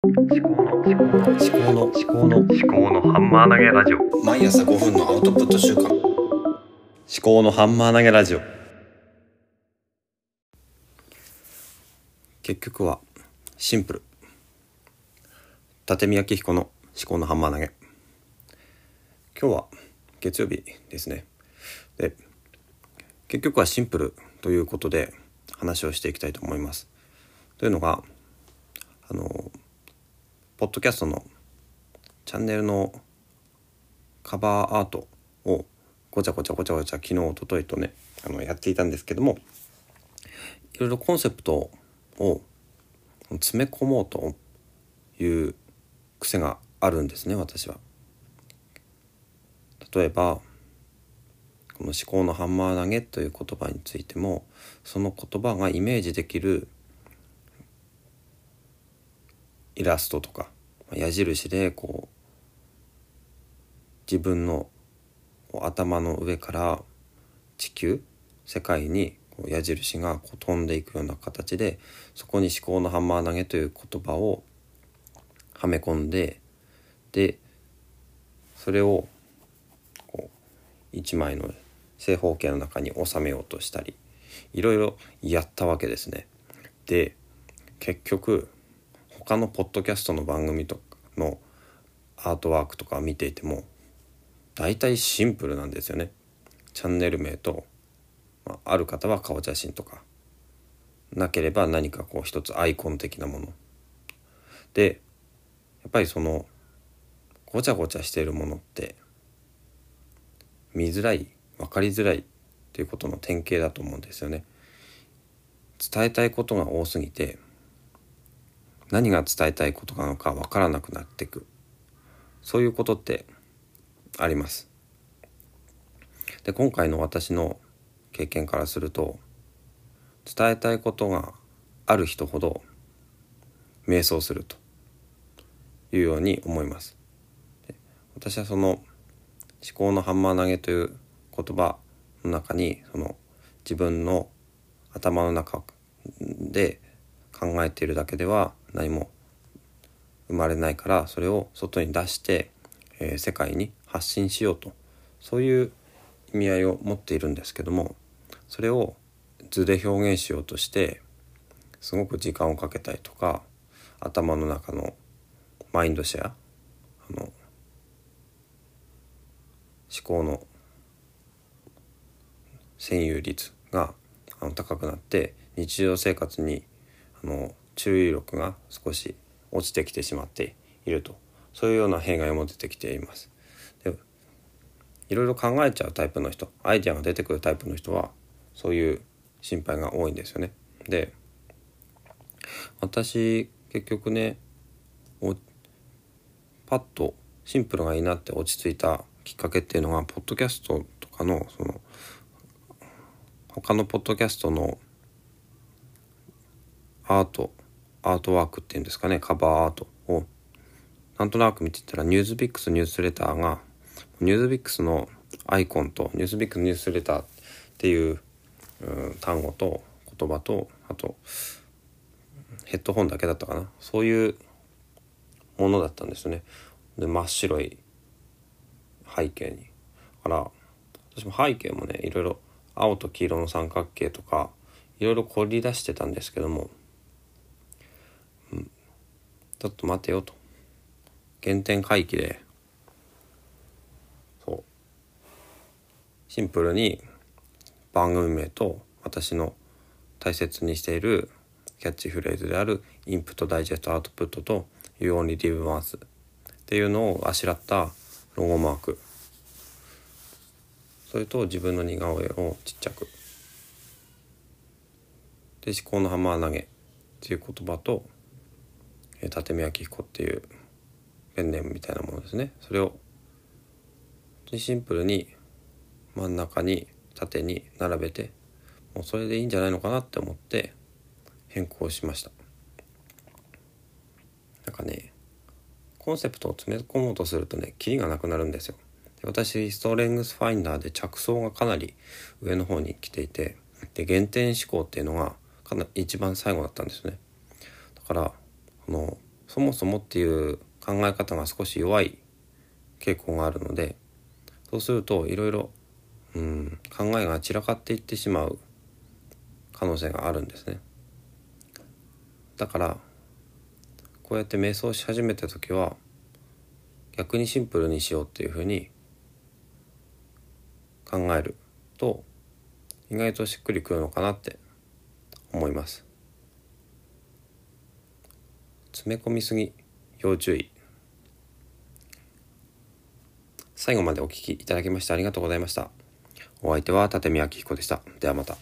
思考の思考の思考の思考の思考のハンマー投げラジオ。毎朝5分のアウトプット週間。思考のハンマー投げラジオ。結局はシンプル。立見明彦の思考のハンマー投げ。今日は月曜日ですね。で結局はシンプルということで話をしていきたいと思います。というのがあのポッドキャストのチャンネルのカバーアートをごちゃごちゃごちゃごちゃ昨日おとといとねあのやっていたんですけどもいろいろコンセプトを詰め込もうという癖があるんですね私は。例えばこの「思考のハンマー投げ」という言葉についてもその言葉がイメージできるイラストとか矢印でこう自分の頭の上から地球世界に矢印がこう飛んでいくような形でそこに「思考のハンマー投げ」という言葉をはめ込んででそれをこう一枚の正方形の中に収めようとしたりいろいろやったわけですね。で結局他のポッドキャストの番組とかのアートワークとか見ていても大体シンプルなんですよね。チャンネル名と、まあ、ある方は顔写真とかなければ何かこう一つアイコン的なもの。でやっぱりそのごちゃごちゃしているものって見づらい分かりづらいっていうことの典型だと思うんですよね。伝えたいことが多すぎて何が伝えたいことなのか分からなくなっていくそういうことってあります。で今回の私の経験からすると伝えたいことがある人ほど迷走するというように思います。私はその思考のハンマー投げという言葉の中にその自分の頭の中で考えているだけでは何も生まれないからそれを外に出して、えー、世界に発信しようと。そういう意味合いを持っているんですけどもそれを図で表現しようとしてすごく時間をかけたりとか頭の中のマインドシェアあの思考の占有率があの高くなって日常生活にあの注意力が少し落ちてきてしまっているとそういうような弊害も出てきています。でいろいろ考えちゃうタイプの人アイデアが出てくるタイプの人はそういう心配が多いんですよね。で私結局ねパッとシンプルがいいなって落ち着いたきっかけっていうのがポッドキャストとかのその他のポッドキャストのアートアートワークっていうんですかねカバーアートをなんとなく見てたらニュースビックスニュースレターがニュースビックスのアイコンとニュースビックスニュースレターっていう単語と言葉とあとヘッドホンだけだったかなそういうものだったんですね。で真っ白い背景に。だから私も背景もねいろいろ青と黄色の三角形とかいろいろ凝り出してたんですけども、ちょっと待てよと。原点回帰で。そう。シンプルに番組名と私の大切にしているキャッチフレーズであるインプットダイジェストアウトプットと You only live once っていうのをあしらったロゴマーク。それと自分の似顔絵をちっちゃく。で思考のハンマー投げっていう言葉と立見明彦っていうペンネームみたいなものですね。それをシンプルに真ん中に縦に並べてもうそれでいいんじゃないのかなって思って変更しました。なんかねコンセプトを詰め込もうとするとねキリがなくなるんですよ。私ストレングスファインダーで着想がかなり上の方に来ていてで原点思考っていうのがかなり一番最後だったんですね。だからこのそもそもっていう考え方が少し弱い傾向があるのでそうするといろいろうん考えが散らかっていってしまう可能性があるんですね。だからこうやって瞑想し始めた時は逆にシンプルにしようっていうふうに考えると意外としっくりくるのかなって思います詰め込みすぎ要注意。最後までお聞きいただきましてありがとうございました。お相手は立見明彦でした。ではまた。